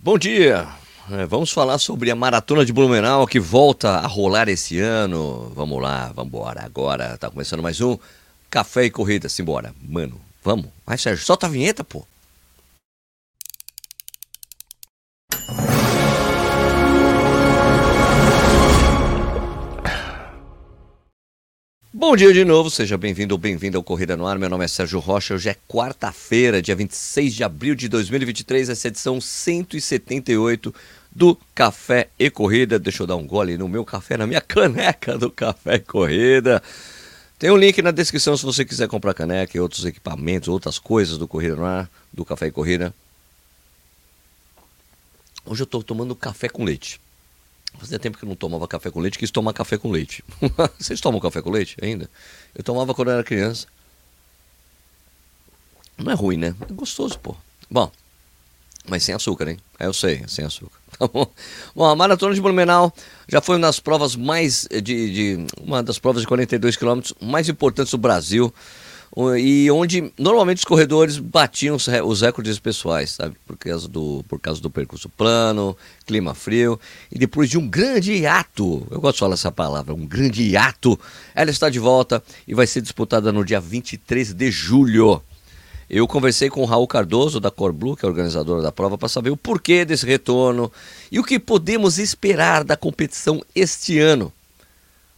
Bom dia. É, vamos falar sobre a maratona de Blumenau que volta a rolar esse ano. Vamos lá, vamos embora. Agora tá começando mais um Café e Corrida. Simbora, mano. Vamos. Vai, Sérgio, solta a vinheta, pô. Bom dia de novo, seja bem-vindo ou bem-vinda ao Corrida no Ar. Meu nome é Sérgio Rocha. Hoje é quarta-feira, dia 26 de abril de 2023, essa edição 178 do Café e Corrida. Deixa eu dar um gole no meu café, na minha caneca do Café e Corrida. Tem um link na descrição se você quiser comprar caneca e outros equipamentos, outras coisas do Corrida no Ar, do Café e Corrida. Hoje eu estou tomando café com leite. Fazia tempo que eu não tomava café com leite, quis tomar café com leite. Vocês tomam café com leite ainda? Eu tomava quando eu era criança. Não é ruim, né? É gostoso, pô. Bom, mas sem açúcar, hein? Eu sei, sem açúcar. Tá bom? Bom, a Maratona de Blumenau já foi uma das provas mais de, de uma das provas de 42 quilômetros mais importantes do Brasil e onde normalmente os corredores batiam os, recordes pessoais, sabe? Por causa, do, por causa do percurso plano, clima frio. E depois de um grande hiato, eu gosto de falar essa palavra, um grande hiato, ela está de volta e vai ser disputada no dia 23 de julho. Eu conversei com o Raul Cardoso, da Cor Blue, que é organizadora da prova, para saber o porquê desse retorno e o que podemos esperar da competição este ano.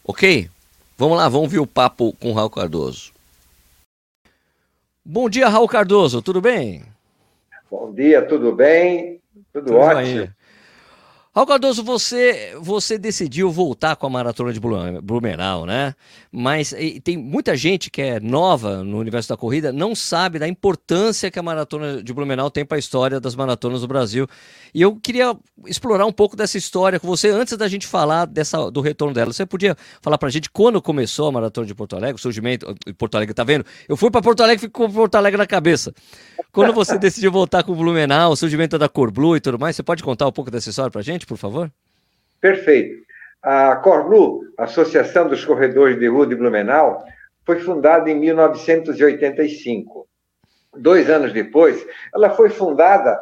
Ok? Vamos lá, vamos ver o papo com o Raul Cardoso. Bom dia, Raul Cardoso, tudo bem? Bom dia, tudo bem? Tudo, tudo ótimo. Aí. Raul Cardoso, você, você decidiu voltar com a maratona de Blumenau, né? Mas tem muita gente que é nova no universo da corrida, não sabe da importância que a maratona de Blumenau tem para a história das maratonas do Brasil. E eu queria explorar um pouco dessa história com você antes da gente falar dessa, do retorno dela. Você podia falar para a gente quando começou a maratona de Porto Alegre, o surgimento de Porto Alegre, tá vendo? Eu fui para Porto Alegre e ficou Porto Alegre na cabeça. Quando você decidiu voltar com o Blumenau, o surgimento da Cor Blue e tudo mais, você pode contar um pouco dessa história para a gente, por favor? Perfeito. A Corlu, Associação dos Corredores de Rua de Blumenau, foi fundada em 1985. Dois anos depois, ela foi fundada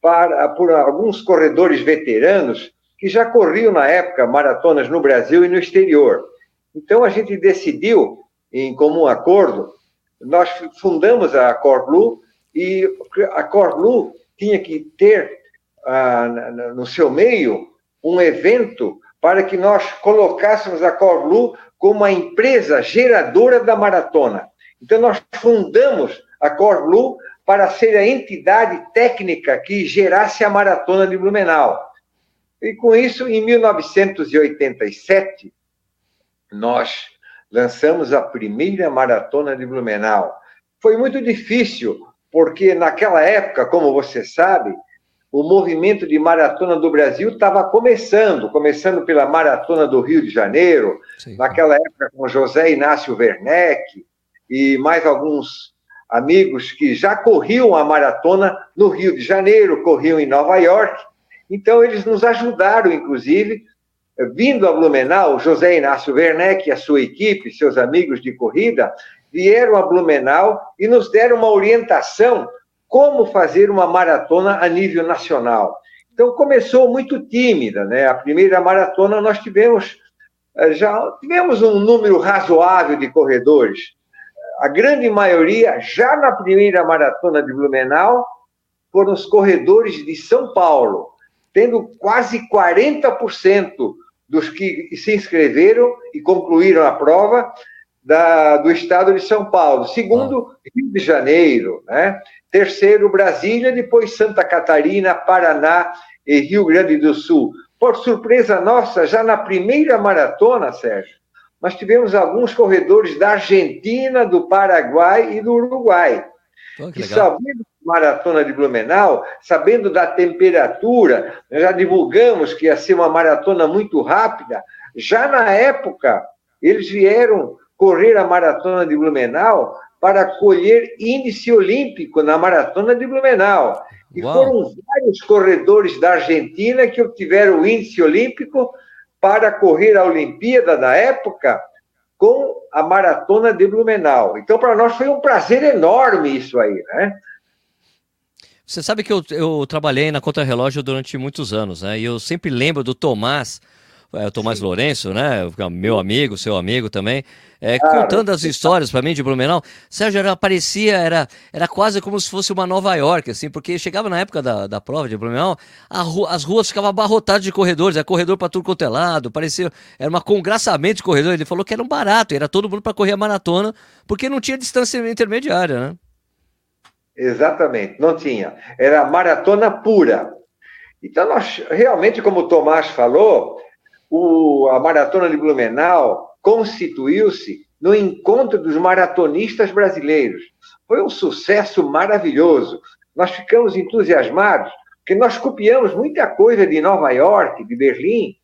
para, por alguns corredores veteranos que já corriam na época maratonas no Brasil e no exterior. Então a gente decidiu, em comum acordo, nós fundamos a Corlu e a Corlu tinha que ter ah, no seu meio um evento para que nós colocássemos a Corlu como a empresa geradora da maratona. Então, nós fundamos a Corlu para ser a entidade técnica que gerasse a maratona de Blumenau. E com isso, em 1987, nós lançamos a primeira maratona de Blumenau. Foi muito difícil, porque naquela época, como você sabe, o movimento de maratona do Brasil estava começando, começando pela maratona do Rio de Janeiro, Sim. naquela época com José Inácio Werneck e mais alguns amigos que já corriam a maratona no Rio de Janeiro, corriam em Nova York. Então eles nos ajudaram, inclusive, vindo a Blumenau, José Inácio Werneck e a sua equipe, seus amigos de corrida, vieram a Blumenau e nos deram uma orientação como fazer uma maratona a nível nacional. Então começou muito tímida, né? A primeira maratona nós tivemos eh, já tivemos um número razoável de corredores. A grande maioria já na primeira maratona de Blumenau foram os corredores de São Paulo, tendo quase 40% dos que se inscreveram e concluíram a prova da, do estado de São Paulo. Segundo, Rio de Janeiro, né? Terceiro, Brasília, depois Santa Catarina, Paraná e Rio Grande do Sul. Por surpresa nossa, já na primeira maratona, Sérgio, nós tivemos alguns corredores da Argentina, do Paraguai e do Uruguai. Oh, que sabendo da maratona de Blumenau, sabendo da temperatura, já divulgamos que ia ser uma maratona muito rápida. Já na época, eles vieram correr a maratona de Blumenau para colher índice olímpico na maratona de Blumenau. E Uau. foram vários corredores da Argentina que obtiveram o índice olímpico para correr a Olimpíada da época com a maratona de Blumenau. Então, para nós foi um prazer enorme isso aí, né? Você sabe que eu, eu trabalhei na Contrarrelógio durante muitos anos, né? E eu sempre lembro do Tomás, é, o Tomás Sim. Lourenço, né? Meu amigo, seu amigo também, é, ah, contando as histórias para mim de Blumenau. Sérgio, era, parecia, era, era quase como se fosse uma Nova York, assim, porque chegava na época da, da prova de Blumenau, rua, as ruas ficavam abarrotadas de corredores, era corredor para tudo quanto é lado, parecia, era um congraçamento de corredores. Ele falou que era um barato, era todo mundo para correr a maratona, porque não tinha distância intermediária, né? Exatamente, não tinha. Era maratona pura. Então, nós, realmente, como o Tomás falou, o, a maratona de Blumenau constituiu-se no encontro dos maratonistas brasileiros. Foi um sucesso maravilhoso. Nós ficamos entusiasmados, porque nós copiamos muita coisa de Nova York, de Berlim,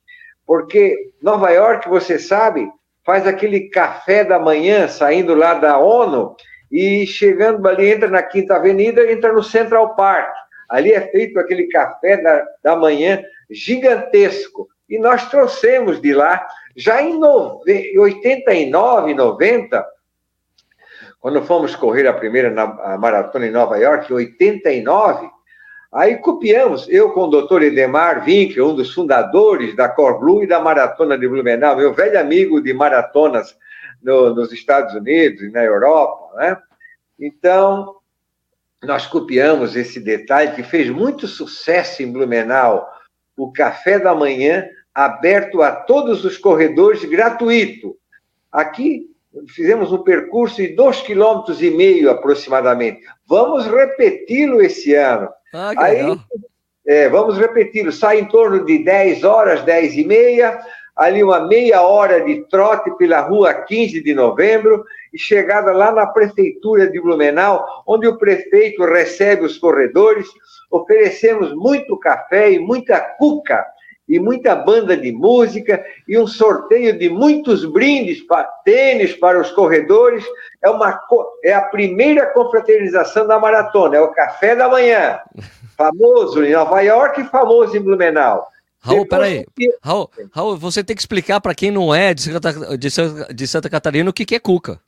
porque Nova York, você sabe, faz aquele café da manhã saindo lá da ONU e chegando ali, entra na Quinta Avenida, entra no Central Park. Ali é feito aquele café da, da manhã gigantesco. E nós trouxemos de lá, já em 89, 90, quando fomos correr a primeira maratona em Nova York, em 89, aí copiamos, eu com o doutor Edemar Winkel, um dos fundadores da Cor Blue e da Maratona de Blumenau, meu velho amigo de maratonas no, nos Estados Unidos e na Europa, né? Então, nós copiamos esse detalhe que fez muito sucesso em Blumenau, o café da manhã aberto a todos os corredores, gratuito. Aqui fizemos um percurso de dois quilômetros e meio aproximadamente. Vamos repeti-lo esse ano. Ah, Aí, é, vamos repeti-lo. Sai em torno de 10 horas, 10 e meia, ali uma meia hora de trote pela rua 15 de novembro e chegada lá na prefeitura de Blumenau, onde o prefeito recebe os corredores, oferecemos muito café e muita cuca e muita banda de música e um sorteio de muitos brindes, para, tênis para os corredores. É, uma, é a primeira confraternização da maratona, é o café da manhã, famoso em Nova York e famoso em Blumenau. Raul, peraí. Raul, Raul, você tem que explicar para quem não é de Santa, de, Santa, de Santa Catarina o que, que é cuca.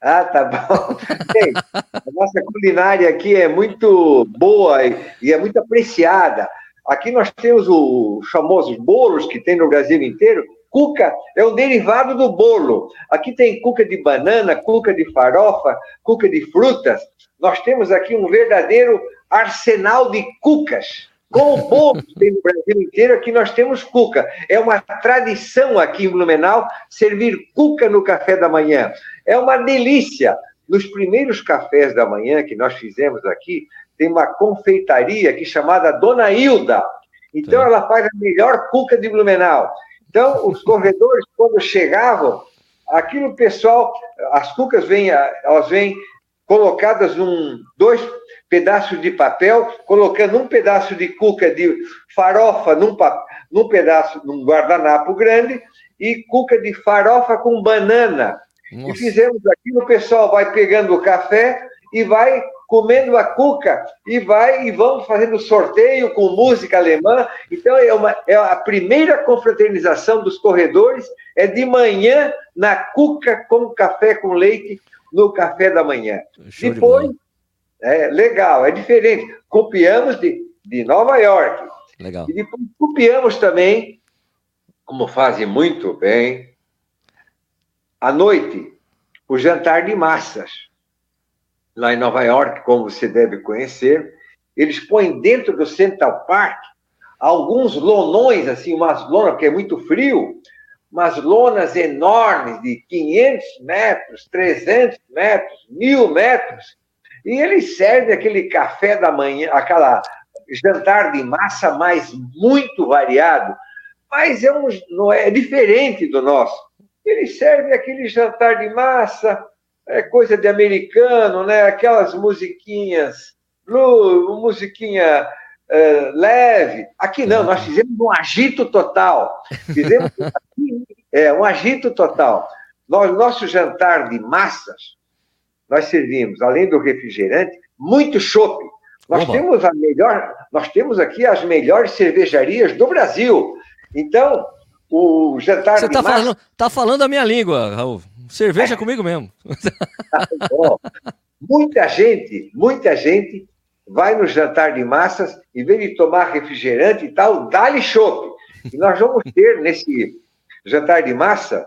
Ah, tá bom. Bem, a nossa culinária aqui é muito boa e é muito apreciada. Aqui nós temos os famosos bolos que tem no Brasil inteiro. Cuca é um derivado do bolo. Aqui tem cuca de banana, cuca de farofa, cuca de frutas. Nós temos aqui um verdadeiro arsenal de cucas. Com o bolo que tem no Brasil inteiro, aqui nós temos cuca. É uma tradição aqui em Blumenau servir cuca no café da manhã. É uma delícia. Nos primeiros cafés da manhã que nós fizemos aqui, tem uma confeitaria aqui chamada Dona Hilda. Então, ela faz a melhor cuca de Blumenau. Então, os corredores, quando chegavam, aquilo pessoal, as cucas vêm, elas vêm colocadas num dois pedaços de papel, colocando um pedaço de cuca de farofa num, num pedaço, num guardanapo grande, e cuca de farofa com banana. Nossa. E fizemos aquilo, o pessoal vai pegando o café e vai comendo a cuca e vai e vamos fazendo sorteio com música alemã. Então é, uma, é a primeira confraternização dos corredores é de manhã na cuca com café com leite no café da manhã. Show Depois, de é legal, é diferente. Copiamos de, de Nova York. Legal. E depois copiamos também, como fazem muito bem, à noite, o jantar de massas lá em Nova York, como você deve conhecer, eles põem dentro do Central Park alguns lonões, assim, umas lonas, porque é muito frio, umas lonas enormes de 500 metros, 300 metros, mil metros, e eles servem aquele café da manhã, aquela jantar de massa mais muito variado, mas é, um, não é, é diferente do nosso. Eles servem aquele jantar de massa, é coisa de americano, né? Aquelas musiquinhas, musiquinha é, leve. Aqui não, nós fizemos um agito total. Fizemos é, um agito total. Nós, nosso jantar de massas, nós servimos, além do refrigerante, muito chopp. Nós temos a melhor, nós temos aqui as melhores cervejarias do Brasil. Então, o jantar Você de tá massa... falando, tá falando a minha língua, Raul. Cerveja comigo mesmo. muita gente, muita gente vai no jantar de massas, em vez de tomar refrigerante e tal, dá-lhe chope. E nós vamos ter nesse jantar de massa,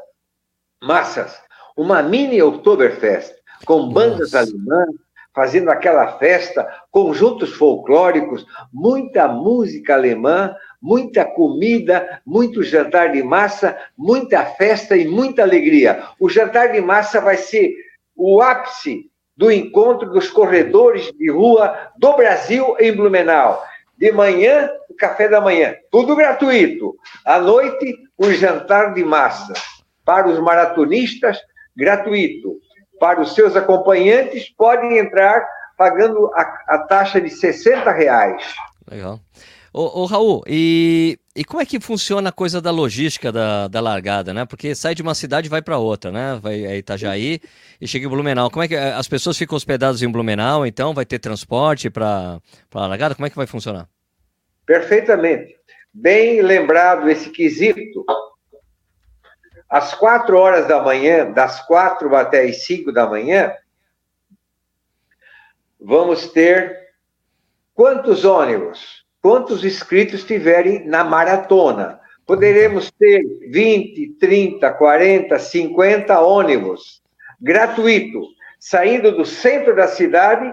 massas, uma mini Oktoberfest, com bandas Nossa. alemãs, fazendo aquela festa, conjuntos folclóricos, muita música alemã, muita comida, muito jantar de massa, muita festa e muita alegria. O jantar de massa vai ser o ápice do encontro dos corredores de rua do Brasil em Blumenau. De manhã, o café da manhã, tudo gratuito. À noite, o jantar de massa. Para os maratonistas, gratuito. Para os seus acompanhantes, podem entrar pagando a, a taxa de 60 reais. Legal. Ô, ô Raul, e, e como é que funciona a coisa da logística da, da largada, né? Porque sai de uma cidade e vai para outra, né? Vai a Itajaí e chega em Blumenau. Como é que as pessoas ficam hospedadas em Blumenau, então vai ter transporte para a largada? Como é que vai funcionar? Perfeitamente. Bem lembrado esse quesito. Às quatro horas da manhã, das quatro até as cinco da manhã, vamos ter quantos ônibus? quantos inscritos tiverem na maratona. Poderemos ter 20, 30, 40, 50 ônibus, gratuito. Saindo do centro da cidade,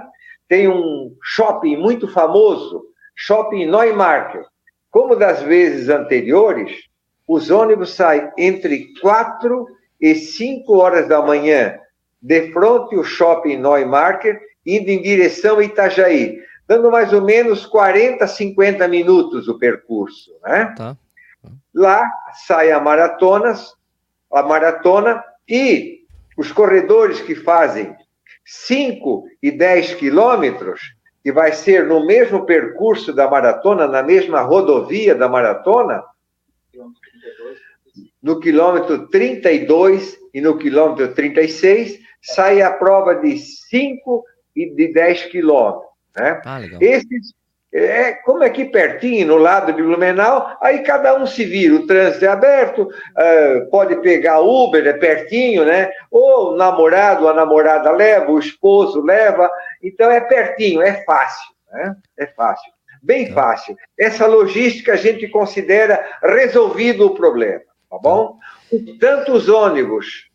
tem um shopping muito famoso, Shopping Neumarkt. Como das vezes anteriores, os ônibus saem entre 4 e 5 horas da manhã, de frente ao Shopping Neumarkt, indo em direção a Itajaí dando mais ou menos 40, 50 minutos o percurso, né? Tá. Lá sai a maratonas, a maratona e os corredores que fazem 5 e 10 quilômetros, que vai ser no mesmo percurso da maratona, na mesma rodovia da maratona, no quilômetro 32 e no quilômetro 36, sai a prova de 5 e de 10 quilômetros. Né? Ah, Esses, é, como é aqui pertinho, no lado de Blumenau, aí cada um se vira, o trânsito é aberto, uh, pode pegar Uber, é pertinho, né? Ou o namorado, a namorada leva, o esposo leva, então é pertinho, é fácil, né? É fácil, bem tá. fácil. Essa logística a gente considera resolvido o problema, tá bom? Tantos ônibus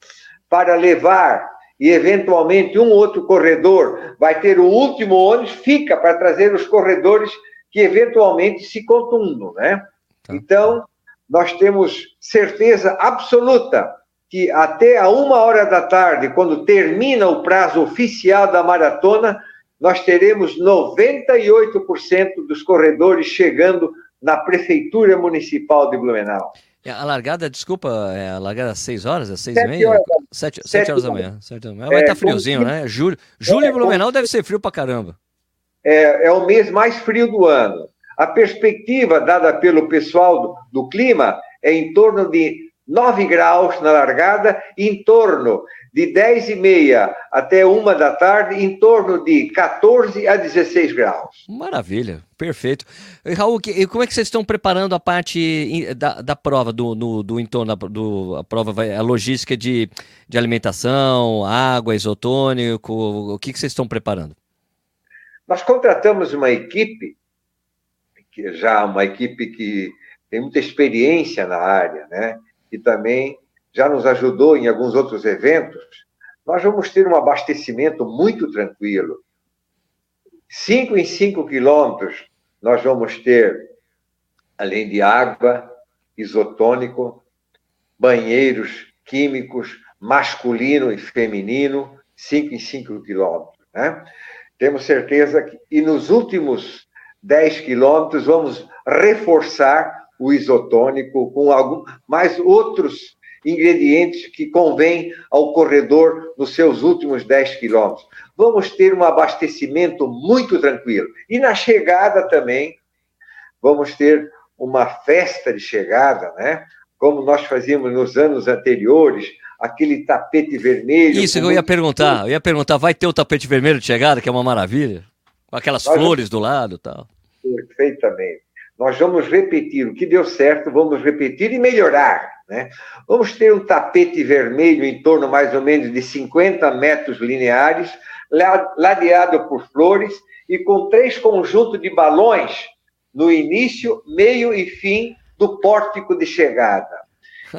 para levar e eventualmente um outro corredor vai ter o último ônibus, fica para trazer os corredores que eventualmente se contundam, né? Tá. Então, nós temos certeza absoluta que até a uma hora da tarde, quando termina o prazo oficial da maratona, nós teremos 98% dos corredores chegando na Prefeitura Municipal de Blumenau. É, a largada, desculpa, é a largada às 6 horas, às 6 e meia? Horas, 7, 7 horas da manhã. 7 da manhã. Vai estar é, tá friozinho, como... né? Julho, julho é, em Blumenau deve ser frio pra caramba. É, é o mês mais frio do ano. A perspectiva dada pelo pessoal do, do clima é em torno de 9 graus na largada, em torno de 10 e meia até uma da tarde, em torno de 14 a 16 graus. Maravilha, perfeito. E, Raul, que, como é que vocês estão preparando a parte da, da prova, do, no, do entorno da do, a prova, vai, a logística de, de alimentação, água, isotônico, o que, que vocês estão preparando? Nós contratamos uma equipe, que já uma equipe que tem muita experiência na área, né? E também já nos ajudou em alguns outros eventos, nós vamos ter um abastecimento muito tranquilo. Cinco em cinco quilômetros, nós vamos ter, além de água, isotônico, banheiros químicos, masculino e feminino, cinco em cinco quilômetros. Né? Temos certeza que, e nos últimos 10 quilômetros, vamos reforçar o isotônico com algum, mais outros ingredientes que convém ao corredor nos seus últimos 10 quilômetros. Vamos ter um abastecimento muito tranquilo. E na chegada também, vamos ter uma festa de chegada, né? Como nós fazíamos nos anos anteriores, aquele tapete vermelho. Isso, eu ia perguntar, eu ia perguntar, vai ter o tapete vermelho de chegada, que é uma maravilha? Com aquelas nós flores vamos... do lado tal. Perfeitamente. Nós vamos repetir o que deu certo, vamos repetir e melhorar. Né? Vamos ter um tapete vermelho em torno mais ou menos de 50 metros lineares, ladeado por flores, e com três conjuntos de balões no início, meio e fim do pórtico de chegada.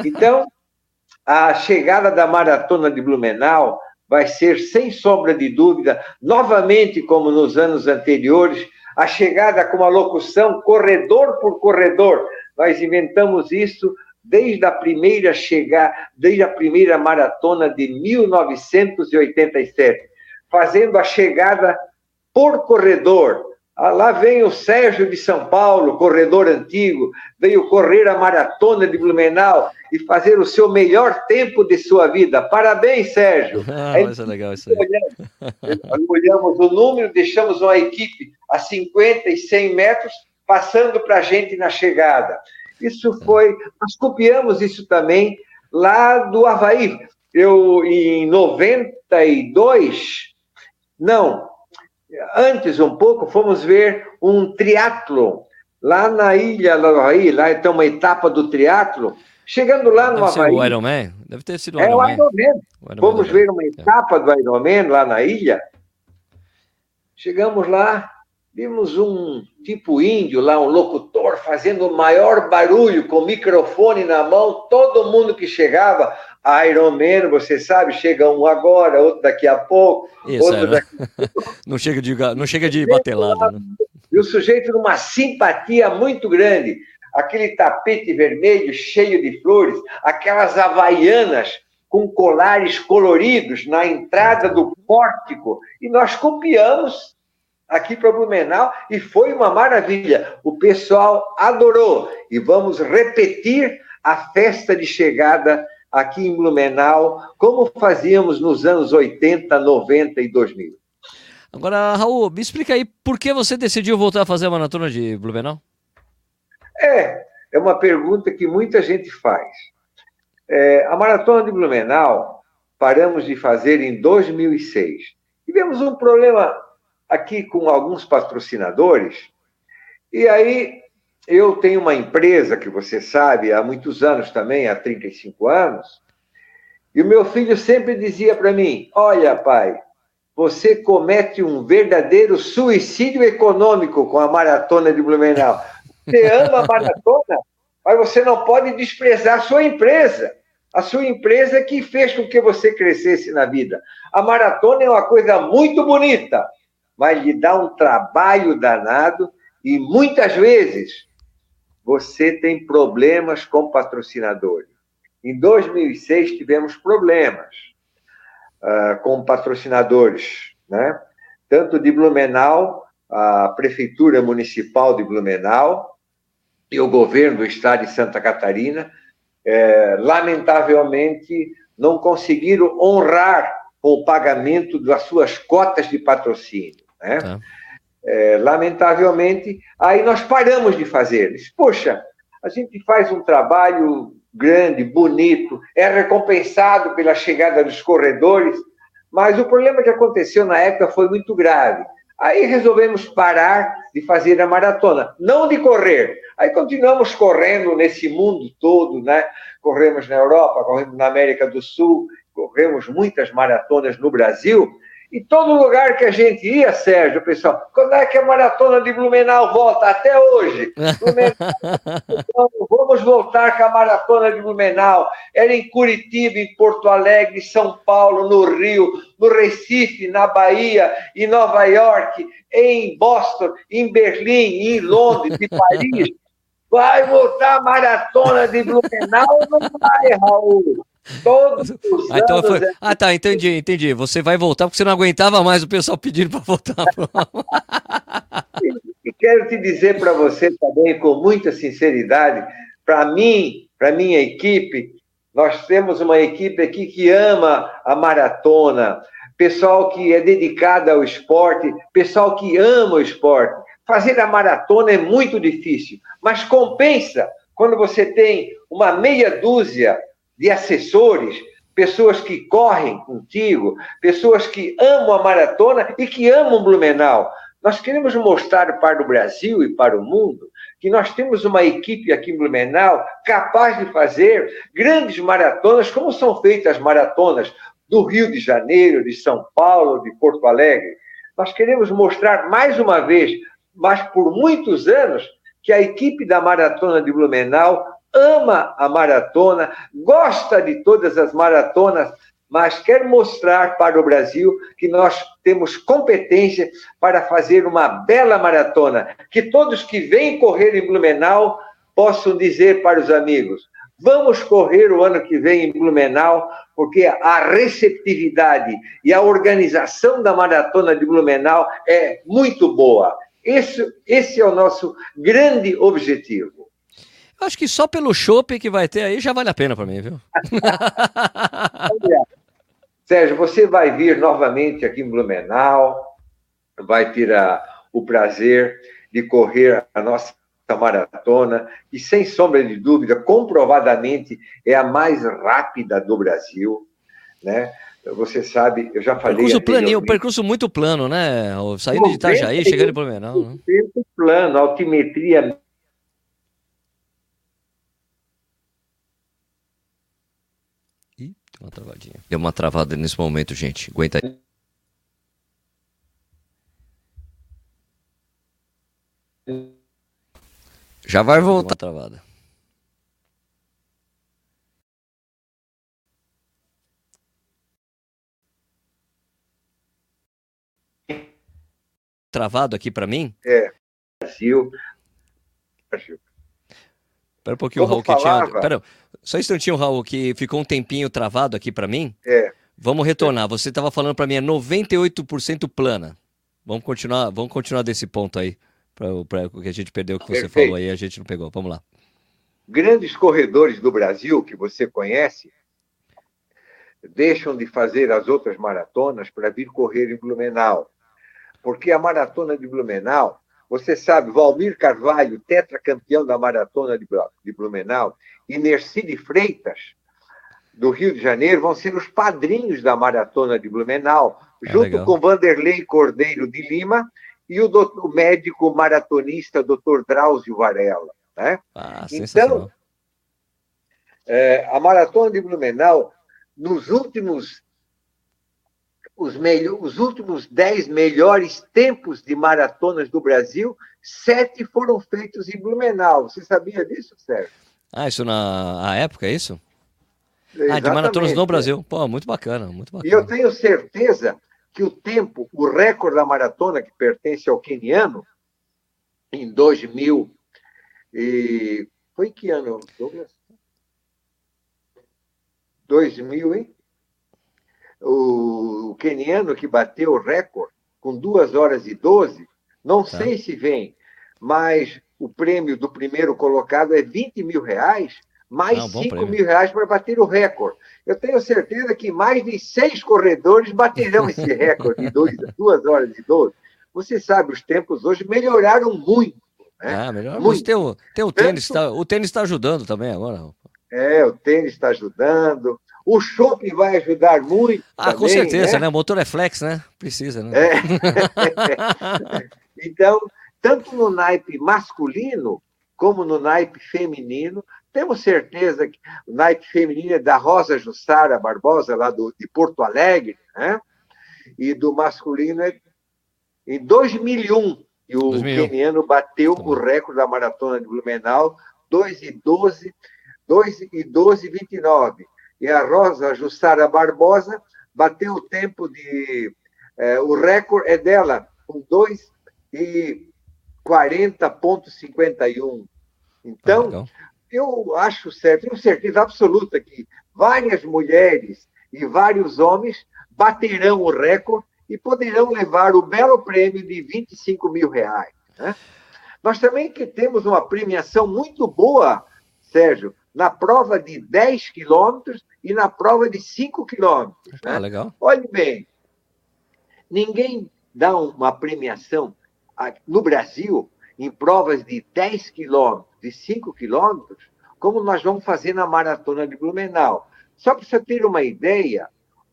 Então, a chegada da maratona de Blumenau vai ser, sem sombra de dúvida, novamente como nos anos anteriores, a chegada com a locução corredor por corredor. Nós inventamos isso desde a primeira chegada, desde a primeira maratona de 1987, fazendo a chegada por corredor, lá vem o Sérgio de São Paulo, corredor antigo, veio correr a maratona de Blumenau e fazer o seu melhor tempo de sua vida. Parabéns, Sérgio. Ah, é legal isso aí. Olhamos, olhamos o número, deixamos uma equipe a 50 e 100 metros, passando para a gente na chegada. Isso foi. Nós copiamos isso também lá do Havaí. Eu, em 92, não, antes um pouco, fomos ver um triatlo lá na ilha do Havaí, lá tem uma etapa do triatlo. Chegando lá no Deve Havaí. o Ironman? Deve ter sido o é Ironman. o Ironman. O Fomos ver uma etapa do Ironman lá na ilha. Chegamos lá, vimos um tipo índio lá, um locutor, fazendo o maior barulho, com o microfone na mão. Todo mundo que chegava, Ironman, você sabe, chega um agora, outro daqui a pouco, Isso, outro é, né? daqui não chega de, não chega de batelada, né? E o sujeito numa simpatia muito grande. Aquele tapete vermelho cheio de flores, aquelas havaianas com colares coloridos na entrada do pórtico. E nós copiamos aqui para Blumenau e foi uma maravilha. O pessoal adorou. E vamos repetir a festa de chegada aqui em Blumenau, como fazíamos nos anos 80, 90 e 2000. Agora, Raul, me explica aí por que você decidiu voltar a fazer a maratona de Blumenau? É, é uma pergunta que muita gente faz. É, a maratona de Blumenau paramos de fazer em 2006. Tivemos um problema aqui com alguns patrocinadores, e aí eu tenho uma empresa que você sabe há muitos anos também, há 35 anos, e o meu filho sempre dizia para mim: Olha, pai, você comete um verdadeiro suicídio econômico com a maratona de Blumenau. Você ama a maratona, mas você não pode desprezar a sua empresa. A sua empresa que fez com que você crescesse na vida. A maratona é uma coisa muito bonita, mas lhe dá um trabalho danado e muitas vezes você tem problemas com patrocinadores. Em 2006 tivemos problemas uh, com patrocinadores, né? tanto de Blumenau, a Prefeitura Municipal de Blumenau e o governo do estado de Santa Catarina, é, lamentavelmente não conseguiram honrar com o pagamento das suas cotas de patrocínio. Né? Tá. É, lamentavelmente, aí nós paramos de fazer. Disse, Poxa, a gente faz um trabalho grande, bonito, é recompensado pela chegada dos corredores, mas o problema que aconteceu na época foi muito grave. Aí resolvemos parar de fazer a maratona, não de correr. Aí continuamos correndo nesse mundo todo, né? Corremos na Europa, corremos na América do Sul, corremos muitas maratonas no Brasil. E todo lugar que a gente ia, Sérgio, pessoal, quando é que a maratona de Blumenau volta? Até hoje. Blumenau, vamos voltar com a maratona de Blumenau. Era em Curitiba, em Porto Alegre, São Paulo, no Rio, no Recife, na Bahia, em Nova York, em Boston, em Berlim, em Londres, em Paris. Vai voltar a maratona de Blumenau ou não vai, Raul? Todos os Ah, então anos foi... é ah, tá, entendi, entendi. Você vai voltar porque você não aguentava mais o pessoal pedindo para voltar. E quero te dizer para você também, com muita sinceridade, para mim, para minha equipe, nós temos uma equipe aqui que ama a maratona, pessoal que é dedicado ao esporte, pessoal que ama o esporte. Fazer a maratona é muito difícil, mas compensa quando você tem uma meia dúzia de assessores, pessoas que correm contigo, pessoas que amam a maratona e que amam Blumenau. Nós queremos mostrar para o Brasil e para o mundo que nós temos uma equipe aqui em Blumenau capaz de fazer grandes maratonas, como são feitas as maratonas do Rio de Janeiro, de São Paulo, de Porto Alegre. Nós queremos mostrar mais uma vez, mas por muitos anos, que a equipe da Maratona de Blumenau ama a maratona, gosta de todas as maratonas, mas quer mostrar para o Brasil que nós temos competência para fazer uma bela maratona, que todos que vêm correr em Blumenau possam dizer para os amigos: vamos correr o ano que vem em Blumenau, porque a receptividade e a organização da maratona de Blumenau é muito boa. Esse, esse é o nosso grande objetivo. Acho que só pelo chopp que vai ter aí já vale a pena para mim, viu? Sérgio, você vai vir novamente aqui em Blumenau, vai ter a, o prazer de correr a nossa maratona, e sem sombra de dúvida, comprovadamente é a mais rápida do Brasil, né? Você sabe, eu já falei. Percurso planinho, percurso muito plano, né? Saindo de Itajaí, chegando em Blumenau. Né? Plano, altimetria uma travadinha. Deu uma travada nesse momento, gente. Aguenta aí. Já vai voltar travada. Travado aqui para mim? É. Brasil. Brasil. Espera um pouquinho, Como Raul, que tinha. Pera, só um instantinho, Raul, que ficou um tempinho travado aqui para mim. É. Vamos retornar. Você estava falando para mim, é 98% plana. Vamos continuar, vamos continuar desse ponto aí. Para o que a gente perdeu, o que você Perfeito. falou aí, a gente não pegou. Vamos lá. Grandes corredores do Brasil que você conhece deixam de fazer as outras maratonas para vir correr em Blumenau. Porque a maratona de Blumenau você sabe, Valmir Carvalho, tetracampeão da maratona de Blumenau, e Mercedes Freitas, do Rio de Janeiro, vão ser os padrinhos da maratona de Blumenau, ah, junto legal. com Vanderlei Cordeiro de Lima e o, doutor, o médico maratonista Dr. Drauzio Varela. Né? Ah, então, é, a maratona de Blumenau, nos últimos os, os últimos dez melhores tempos de maratonas do Brasil, sete foram feitos em Blumenau. Você sabia disso, Sérgio? Ah, isso na época, é isso? Exatamente, ah, de maratonas no Brasil. Pô, muito bacana, muito bacana. E eu tenho certeza que o tempo, o recorde da maratona que pertence ao queniano, em 2000 e... Foi que ano, Douglas? 2000, hein? o, o queniano que bateu o recorde com 2 horas e 12, não tá. sei se vem, mas o prêmio do primeiro colocado é 20 mil reais, mais não, 5 mil reais para bater o recorde. Eu tenho certeza que mais de seis corredores baterão esse recorde de 2 horas e 12. Você sabe, os tempos hoje melhoraram muito. Né? Ah, melhor. Muito. Tem o, tem o tênis, tá, o tênis está ajudando também agora. É, o tênis está ajudando. O shopping vai ajudar muito. Ah, também, com certeza, né? né? O motor é flex, né? Precisa, né? É. então, tanto no naipe masculino como no naipe feminino, temos certeza que o naipe feminino é da Rosa Jussara Barbosa, lá do, de Porto Alegre, né? E do masculino é em 2001. E o 2001. keniano bateu tá o recorde da maratona de Blumenau, 2 e 12, 2 e 12 29 e a Rosa Jussara Barbosa bateu o tempo de. É, o recorde é dela, com 2 e 40,51. Então, ah, eu acho certo, tenho certeza absoluta que várias mulheres e vários homens baterão o recorde e poderão levar o belo prêmio de 25 mil reais. Né? Nós também que temos uma premiação muito boa, Sérgio, na prova de 10 quilômetros e na prova de 5 quilômetros. Ah, né? legal. Olhe bem, ninguém dá uma premiação no Brasil em provas de 10 quilômetros, de 5 quilômetros, como nós vamos fazer na Maratona de Blumenau. Só para você ter uma ideia,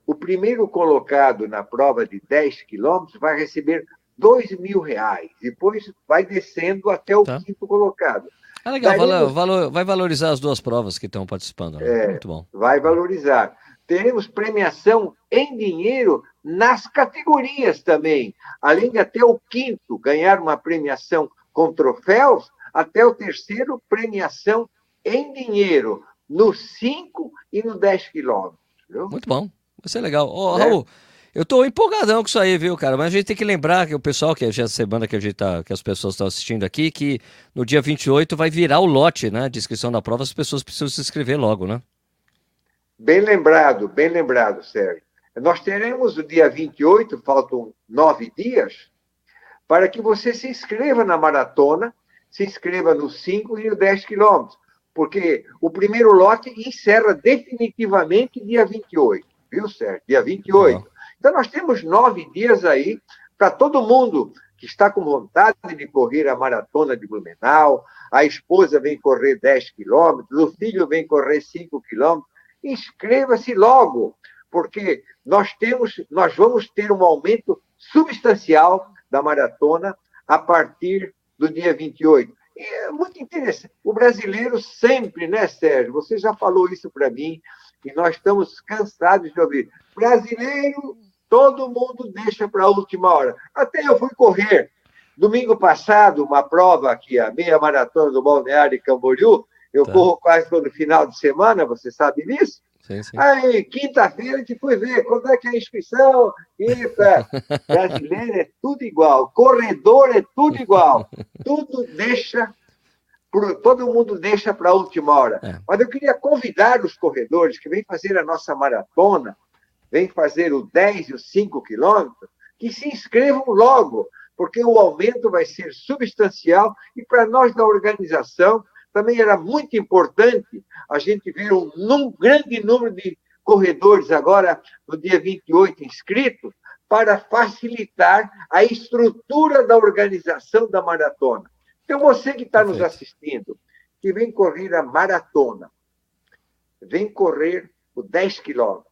o primeiro colocado na prova de 10 quilômetros vai receber 2 mil reais. Depois vai descendo até o tá. quinto colocado. É legal, valor, valor, vai valorizar as duas provas que estão participando. Né? É, Muito bom. Vai valorizar. teremos premiação em dinheiro nas categorias também. Além de até o quinto ganhar uma premiação com troféus, até o terceiro, premiação em dinheiro, no 5 e no 10 quilômetros. Muito bom, vai ser legal. Ô, é. Raul, eu tô empolgadão com isso aí, viu, cara? Mas a gente tem que lembrar que o pessoal, que já semana que a gente tá, que as pessoas estão assistindo aqui, que no dia 28 vai virar o lote, né? De inscrição da prova, as pessoas precisam se inscrever logo, né? Bem lembrado, bem lembrado, Sérgio. Nós teremos o dia 28, faltam nove dias, para que você se inscreva na maratona, se inscreva no 5 e no 10 quilômetros, porque o primeiro lote encerra definitivamente dia 28, viu, Sérgio? Dia 28. Uhum. Então, nós temos nove dias aí para todo mundo que está com vontade de correr a maratona de Blumenau, a esposa vem correr 10 quilômetros, o filho vem correr 5 quilômetros, inscreva-se logo, porque nós temos, nós vamos ter um aumento substancial da maratona a partir do dia 28. E é muito interessante. O brasileiro sempre, né, Sérgio? Você já falou isso para mim e nós estamos cansados de ouvir. Brasileiro, todo mundo deixa para a última hora. Até eu fui correr domingo passado uma prova aqui, a meia maratona do Balneário Camboriú, eu tá. corro quase todo final de semana, você sabe disso? Sim, sim. Aí, quinta-feira, a gente foi ver quando é que é a inscrição. Eita, brasileiro é tudo igual, corredor é tudo igual. Tudo deixa, todo mundo deixa para a última hora. É. Mas eu queria convidar os corredores que vêm fazer a nossa maratona, vêm fazer o 10 e os 5 quilômetros, que se inscrevam logo, porque o aumento vai ser substancial e para nós da organização também era muito importante a gente ver um, um grande número de corredores agora, no dia 28, inscritos, para facilitar a estrutura da organização da maratona. Então, você que está nos assistindo, que vem correr a maratona, vem correr o 10 quilômetros,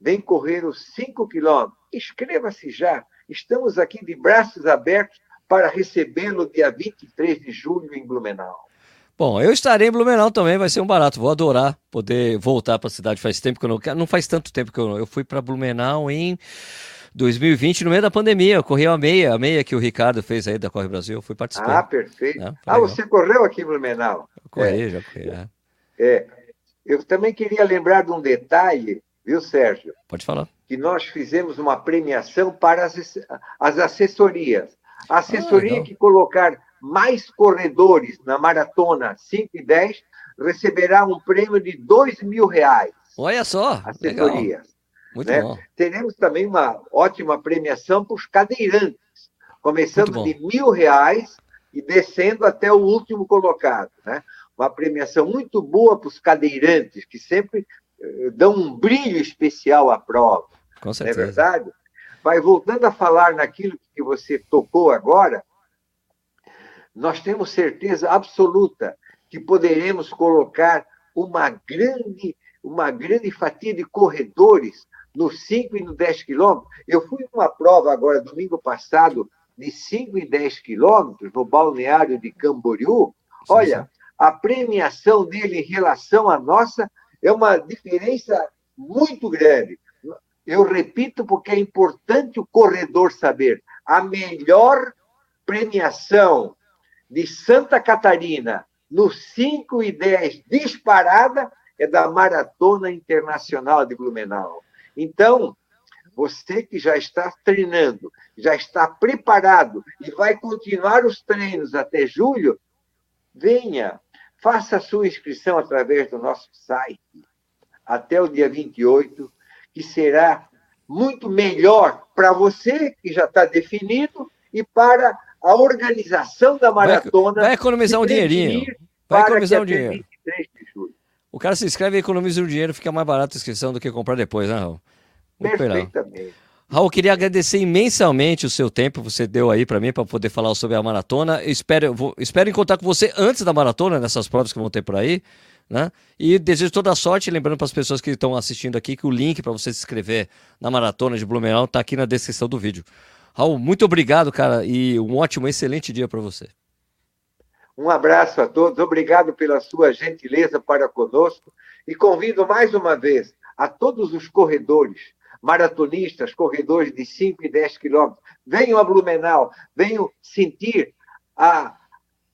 vem correr os 5 quilômetros, inscreva-se já. Estamos aqui de braços abertos para recebê-lo dia 23 de julho em Blumenau. Bom, eu estarei em Blumenau também, vai ser um barato. Vou adorar poder voltar para a cidade. Faz tempo que eu não não faz tanto tempo que eu eu fui para Blumenau em 2020, no meio da pandemia. Eu corri a meia, a meia que o Ricardo fez aí da Corre Brasil, eu fui participar. Ah, perfeito. É, ah, você correu aqui em Blumenau? Eu corri, é. já corri. É. é. Eu também queria lembrar de um detalhe, viu, Sérgio? Pode falar. Que nós fizemos uma premiação para as, as assessorias. A assessoria ah, que colocar mais corredores na maratona 5 e 10 receberá um prêmio de 2 mil reais. Olha só, assessorias. Muito né? bom. Teremos também uma ótima premiação para os cadeirantes, começando de mil reais e descendo até o último colocado. Né? Uma premiação muito boa para os cadeirantes, que sempre dão um brilho especial à prova. Com certeza. Não é verdade? Vai voltando a falar naquilo que você tocou agora, nós temos certeza absoluta que poderemos colocar uma grande, uma grande fatia de corredores no 5 e no 10 quilômetros. Eu fui numa prova agora, domingo passado, de 5 e 10 quilômetros, no balneário de Camboriú. Olha, a premiação dele em relação à nossa é uma diferença muito grande. Eu repito porque é importante o corredor saber. A melhor premiação de Santa Catarina no 5 e 10 disparada é da Maratona Internacional de Blumenau. Então, você que já está treinando, já está preparado e vai continuar os treinos até julho, venha, faça a sua inscrição através do nosso site até o dia 28, que será muito melhor para você, que já está definido, e para a organização da maratona. Vai, vai economizar um dinheirinho. Vai economizar um dinheiro. O cara se inscreve e economiza um dinheiro, fica mais barato a inscrição do que comprar depois, né, Raul? Perfeitamente. Raul, queria agradecer imensamente o seu tempo que você deu aí para mim para poder falar sobre a maratona. Espero, vou, espero encontrar com você antes da maratona, nessas provas que vão ter por aí. Né? E desejo toda a sorte, lembrando para as pessoas que estão assistindo aqui que o link para você se inscrever na maratona de Blumenau está aqui na descrição do vídeo. Raul, muito obrigado, cara, e um ótimo, excelente dia para você. Um abraço a todos, obrigado pela sua gentileza para conosco e convido mais uma vez a todos os corredores, maratonistas, corredores de 5 e 10 quilômetros, venham a Blumenau, venham sentir a,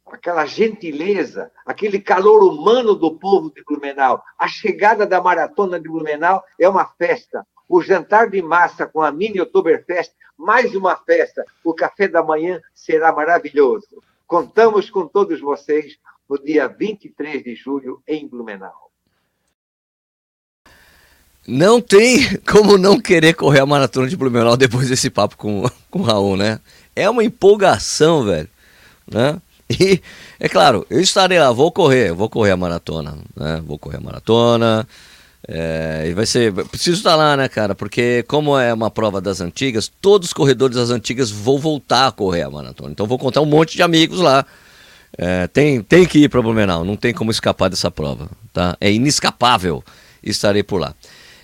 aquela gentileza, aquele calor humano do povo de Blumenau. A chegada da maratona de Blumenau é uma festa. O jantar de massa com a mini Oktoberfest, mais uma festa. O café da manhã será maravilhoso. Contamos com todos vocês no dia 23 de julho em Blumenau. Não tem como não querer correr a maratona de Blumenau depois desse papo com, com o Raul, né? É uma empolgação, velho. Né? E, é claro, eu estarei lá, vou correr, vou correr a maratona, né? Vou correr a maratona. É, e vai ser. Preciso estar lá, né, cara? Porque, como é uma prova das antigas, todos os corredores das antigas vão voltar a correr a maratona. Então, vou contar um monte de amigos lá. É, tem, tem que ir para Blumenau, não tem como escapar dessa prova, tá? É inescapável. Estarei por lá.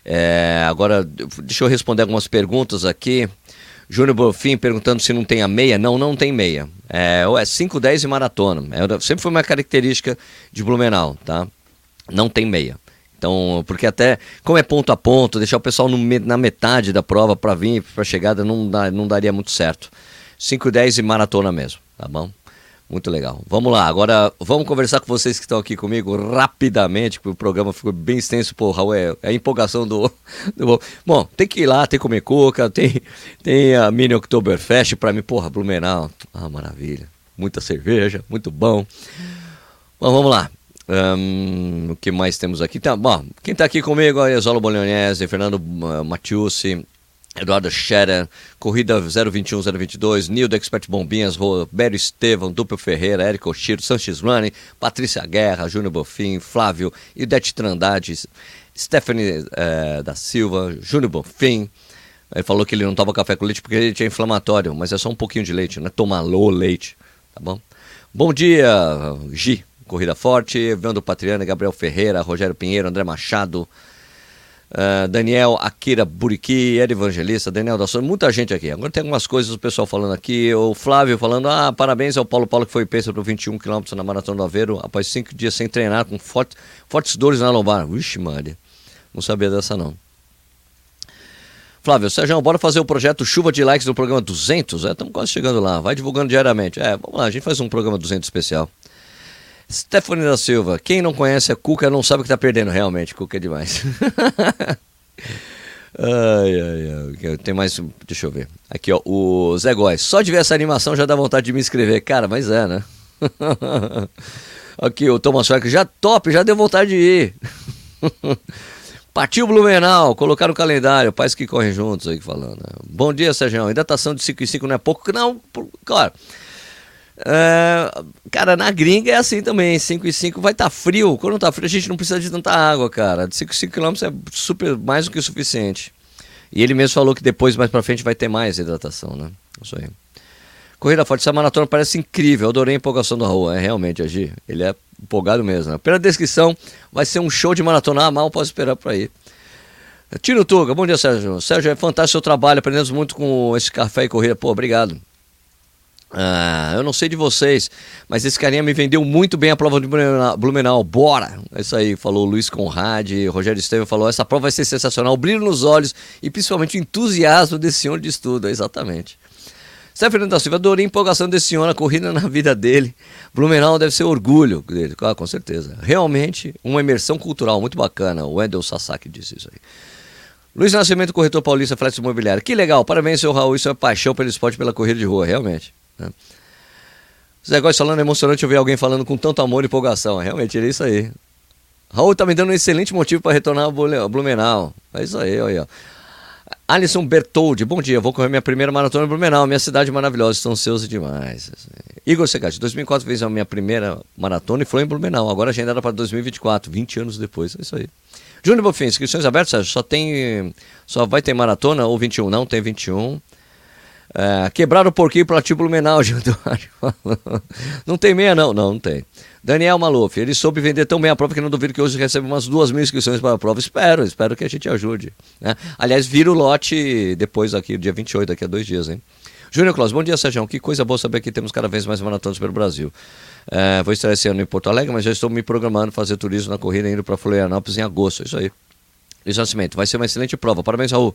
É, agora, deixa eu responder algumas perguntas aqui. Júnior Bonfim perguntando se não tem a meia. Não, não tem meia. É, é 5, 10 e maratona. É, sempre foi uma característica de Blumenau, tá? Não tem meia. Então, porque até, como é ponto a ponto, deixar o pessoal no, na metade da prova para vir, para chegada, não, dá, não daria muito certo. 5, 10 e maratona mesmo, tá bom? Muito legal. Vamos lá, agora vamos conversar com vocês que estão aqui comigo rapidamente, porque o programa ficou bem extenso, pô, Raul, é, é a empolgação do, do, Bom, tem que ir lá, tem que comer cuca, tem, tem a Mini Oktoberfest para mim, porra, Blumenau. Ah, maravilha. Muita cerveja, muito bom. Bom, vamos lá. Um, o que mais temos aqui? Tá, bom, quem está aqui comigo é Zolo Bolognese, Fernando uh, Matiusi, Eduardo Scherer, Corrida 021, 022, Nildo Expert Bombinhas, Roberto Estevam, Duplo Ferreira, Érico Chiro, Sanches Running, Patrícia Guerra, Júnior Bofim, Flávio, Idete Trandade, Stephanie eh, da Silva, Júnior Bofim. Ele falou que ele não toma café com leite porque ele tinha inflamatório, mas é só um pouquinho de leite, não é tomar low leite, tá bom? Bom dia, Gi, Corrida Forte, Evandro Patriano, Gabriel Ferreira, Rogério Pinheiro, André Machado, Uh, Daniel Akira Buriqui, Ed Evangelista, Daniel da Souza, muita gente aqui. Agora tem algumas coisas o pessoal falando aqui. O Flávio falando: ah, parabéns ao Paulo Paulo que foi peso para 21 km na Maratona do Aveiro após cinco dias sem treinar, com forte, fortes dores na lombar. Vixe, Maria, não sabia dessa não. Flávio, Sérgio, bora fazer o projeto Chuva de Likes no programa 200? Estamos é, quase chegando lá, vai divulgando diariamente. É, vamos lá, a gente faz um programa 200 especial. Stephanie da Silva, quem não conhece a Cuca não sabe o que está perdendo, realmente. Cuca é demais. ai, ai, ai. Tem mais. Deixa eu ver. Aqui, ó. O Zé Góes. Só de ver essa animação já dá vontade de me inscrever. Cara, mas é, né? Aqui, o Thomas Frank. Já top, já deu vontade de ir. Partiu Blumenau, colocar no calendário, pais que correm juntos aí falando. Né? Bom dia, Sérgio. Hidratação de 5 e 5 não é pouco? Não, claro. Uh, cara, na gringa é assim também, 5 e 5 vai estar tá frio. Quando tá frio, a gente não precisa de tanta água, cara. De 5 e 5 km é super mais do que o suficiente. E ele mesmo falou que depois, mais pra frente, vai ter mais hidratação, né? Isso aí. Corrida forte, essa maratona parece incrível. Eu adorei a empolgação da rua. É realmente, Agir. Ele é empolgado mesmo. Né? Pela descrição, vai ser um show de maratona. Ah, mal posso esperar pra ir. Tino Tuga, bom dia, Sérgio. Sérgio, é fantástico o seu trabalho. Aprendemos muito com esse café e corrida. Pô, obrigado. Ah, eu não sei de vocês, mas esse carinha me vendeu muito bem a prova de Blumenau. Bora! É isso aí, falou Luiz Conrad, Rogério Estevam falou: essa prova vai ser sensacional, o brilho nos olhos e principalmente o entusiasmo desse senhor de estudo. Exatamente. Stefano da Silva, adorei a empolgação desse senhor, a corrida na vida dele. Blumenau deve ser orgulho dele, ah, com certeza. Realmente, uma imersão cultural muito bacana. O Wendel Sasaki disse isso aí. Luiz Nascimento, corretor paulista, frete imobiliário. Que legal, parabéns, seu Raul. Isso é paixão pelo esporte, pela corrida de rua, realmente. Né? Esse negócio falando é emocionante eu ver alguém falando com tanto amor e empolgação. Realmente, é isso aí. Raul tá me dando um excelente motivo para retornar ao Blumenau. É isso aí, olha. Alisson Bertoldi, bom dia. Vou correr minha primeira maratona em Blumenau, minha cidade maravilhosa, estão ansioso demais. Igor Segatti, 2004 fez a minha primeira maratona e foi em Blumenau. Agora agendada para 2024, 20 anos depois. É isso aí. Júnior Bofim, inscrições abertas, Sérgio? Só tem. Só vai ter maratona ou 21? Não, tem 21. É, quebraram o porquinho para tipo Blumenau, Não tem meia, não. Não, não tem. Daniel Maluf, ele soube vender tão bem a prova que não duvido que hoje recebe umas duas mil inscrições para a prova. Espero, espero que a gente ajude. Né? Aliás, vira o lote depois aqui, dia 28, daqui a dois dias, hein? Júnior Claus, bom dia, Sérgio. Que coisa boa saber que temos cada vez mais maratonas pelo Brasil. É, vou estar esse ano em Porto Alegre, mas já estou me programando fazer turismo na corrida indo para Florianópolis em agosto. Isso aí. Luiz Nascimento, vai ser uma excelente prova. Parabéns, Raul.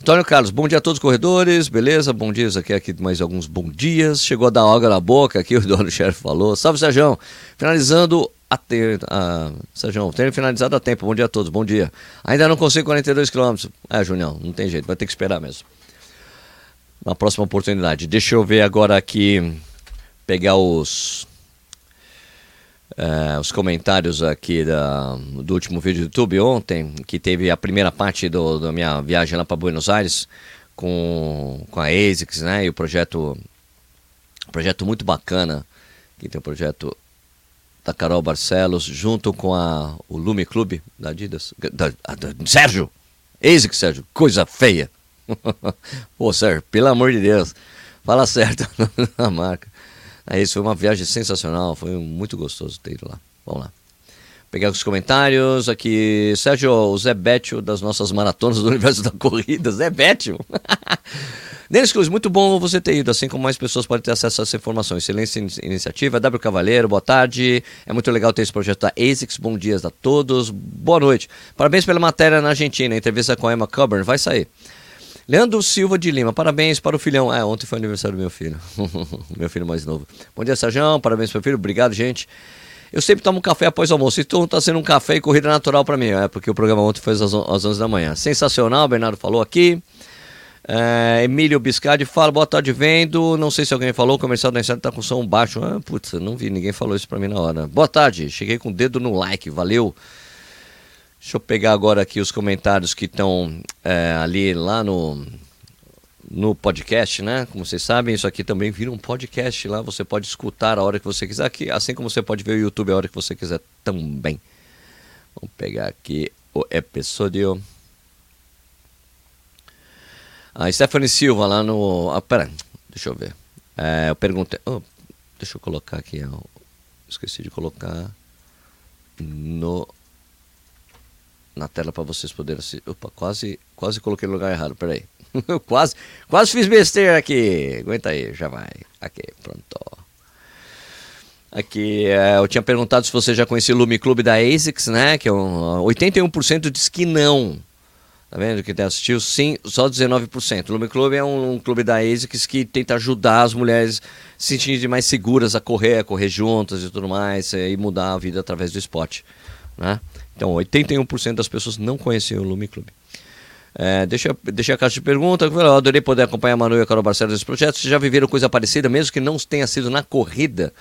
Antônio Carlos, bom dia a todos os corredores, beleza? Bom dia, aqui, aqui mais alguns bom dias. Chegou a dar água na boca aqui, o dono chefe falou. Salve, Sérgio. Finalizando a ter. Sérgio, ter finalizado a tempo. Bom dia a todos, bom dia. Ainda não consigo 42 quilômetros. É, Junião, não tem jeito, vai ter que esperar mesmo. Na próxima oportunidade. Deixa eu ver agora aqui, pegar os Uh, os comentários aqui da, do último vídeo do YouTube ontem, que teve a primeira parte do, da minha viagem lá para Buenos Aires com, com a ASICS, né? E o projeto, projeto muito bacana, que tem o projeto da Carol Barcelos, junto com a, o Lume Clube da Adidas. Da, da, Sérgio! ASICS, Sérgio, coisa feia! Pô, Sérgio, pelo amor de Deus, fala certo a marca. Aí isso foi uma viagem sensacional, foi muito gostoso ter ido lá. Vamos lá. Pegar os comentários aqui. Sérgio, o Zé Bétio das nossas maratonas do universo da corrida. Zé Bétio. Denis Cruz, muito bom você ter ido, assim como mais pessoas podem ter acesso a essa informação. Excelente iniciativa. W Cavaleiro, boa tarde. É muito legal ter esse projeto da ASICS. Bom dia a todos. Boa noite. Parabéns pela matéria na Argentina. entrevista com a Emma Coburn vai sair. Leandro Silva de Lima, parabéns para o filhão. É, ontem foi aniversário do meu filho. meu filho mais novo. Bom dia, Sérgio. Parabéns para o filho. Obrigado, gente. Eu sempre tomo café após o almoço. Então está sendo um café e corrida natural para mim. É porque o programa ontem foi às, às 11 da manhã. Sensacional, o Bernardo falou aqui. É, Emílio Biscardi fala, boa tarde, vendo. Não sei se alguém falou, o comercial da Incerta está com som baixo. Ah, putz, não vi, ninguém falou isso para mim na hora. Boa tarde, cheguei com o dedo no like, valeu. Deixa eu pegar agora aqui os comentários que estão é, ali lá no, no podcast, né? Como vocês sabem, isso aqui também vira um podcast lá. Você pode escutar a hora que você quiser, aqui, assim como você pode ver o YouTube a hora que você quiser também. Vamos pegar aqui o episódio. A Stephanie Silva lá no. Ah, pera, deixa eu ver. É, eu perguntei. Oh, deixa eu colocar aqui. Eu esqueci de colocar no na tela para vocês poderem assistir. Opa, quase, quase coloquei no lugar errado, peraí. quase, quase fiz besteira aqui. Aguenta aí, já vai. Aqui, pronto. Aqui, é, eu tinha perguntado se você já conhecia o Lume Clube da ASICS, né? Que é um, 81% diz que não. Tá vendo que assistiu? Sim, só 19%. O Lume Clube é um, um, clube da ASICS que tenta ajudar as mulheres se sentirem mais seguras a correr, a correr juntas e tudo mais, e mudar a vida através do esporte. Né? Então, 81% das pessoas não conheciam o Lume Clube. É, deixa, deixa a caixa de pergunta. Eu adorei poder acompanhar a Manu e a Carol Barcelos nesse projeto. Vocês já viveram coisa parecida, mesmo que não tenha sido na corrida?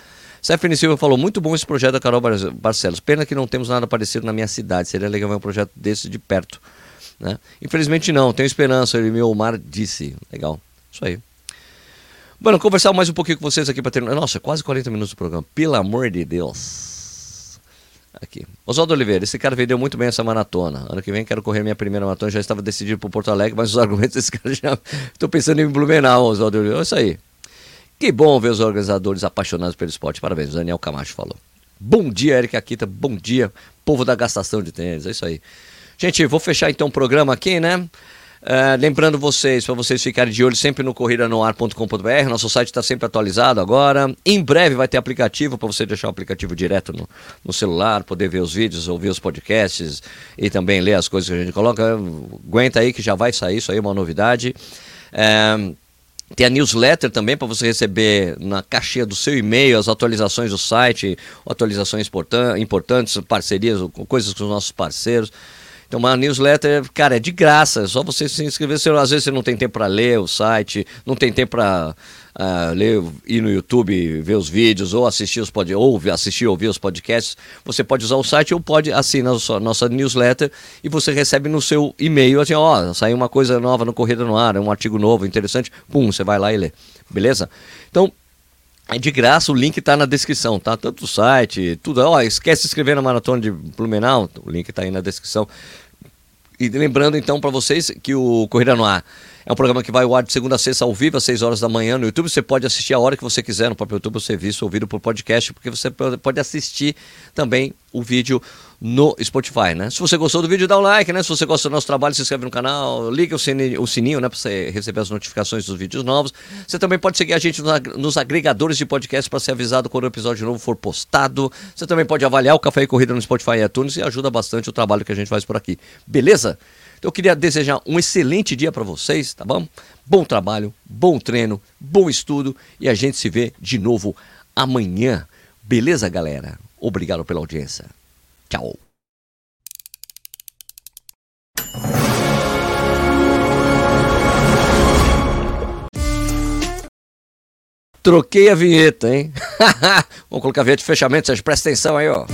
Stephanie Silva falou, muito bom esse projeto da Carol Barcelos. Pena que não temos nada parecido na minha cidade. Seria legal ver um projeto desse de perto. Né? Infelizmente não, tenho esperança. Ele meu Omar disse. Legal, isso aí. Bueno, conversar mais um pouquinho com vocês aqui para terminar. Nossa, quase 40 minutos do programa. Pelo amor de Deus. Aqui. Oswaldo Oliveira, esse cara vendeu muito bem essa maratona. Ano que vem quero correr minha primeira maratona, já estava decidido para Porto Alegre, mas os argumentos desse cara já. Estou pensando em Blumenau, Oswaldo Oliveira. É isso aí. Que bom ver os organizadores apaixonados pelo esporte. Parabéns, Daniel Camacho falou. Bom dia, Eric Akita. Bom dia, povo da gastação de tênis. É isso aí. Gente, vou fechar então o programa aqui, né? Uh, lembrando vocês, para vocês ficarem de olho sempre no corridanoar.com.br, nosso site está sempre atualizado agora. Em breve vai ter aplicativo para você deixar o aplicativo direto no, no, celular, poder ver os vídeos, ouvir os podcasts e também ler as coisas que a gente coloca. Aguenta aí que já vai sair, isso aí uma novidade. Uh, tem a newsletter também para você receber na caixinha do seu e-mail as atualizações do site, atualizações importantes, parcerias, coisas com os nossos parceiros. Então, uma newsletter, cara, é de graça, é só você se inscrever. Se, às vezes você não tem tempo para ler o site, não tem tempo para uh, ah, ler, ir no YouTube, ver os vídeos, ou assistir os pod, ou assistir, ouvir os podcasts. Você pode usar o site ou pode assinar a nossa newsletter e você recebe no seu e-mail, assim, ó, saiu uma coisa nova no Corrida no Ar, um artigo novo, interessante, pum, você vai lá e lê. Beleza? Então, é de graça, o link está na descrição, tá? Tanto o site, tudo. Ó, esquece de inscrever na Maratona de Blumenau, o link está aí na descrição. E lembrando então para vocês que o Corrida no Ar É um programa que vai ao ar de segunda a sexta ao vivo, às 6 horas da manhã no YouTube. Você pode assistir a hora que você quiser no próprio YouTube, o serviço ouvido por podcast, porque você pode assistir também o vídeo no Spotify, né? Se você gostou do vídeo, dá um like, né? Se você gosta do nosso trabalho, se inscreve no canal, liga o sininho, o sininho né? Para você receber as notificações dos vídeos novos. Você também pode seguir a gente nos agregadores de podcast para ser avisado quando o episódio novo for postado. Você também pode avaliar o Café e Corrida no Spotify e iTunes e ajuda bastante o trabalho que a gente faz por aqui. Beleza? Então eu queria desejar um excelente dia para vocês, tá bom? Bom trabalho, bom treino, bom estudo e a gente se vê de novo amanhã. Beleza, galera? Obrigado pela audiência. Tchau. Troquei a vinheta, hein? Vamos colocar a vinheta de fechamento, vocês prestem atenção aí, ó.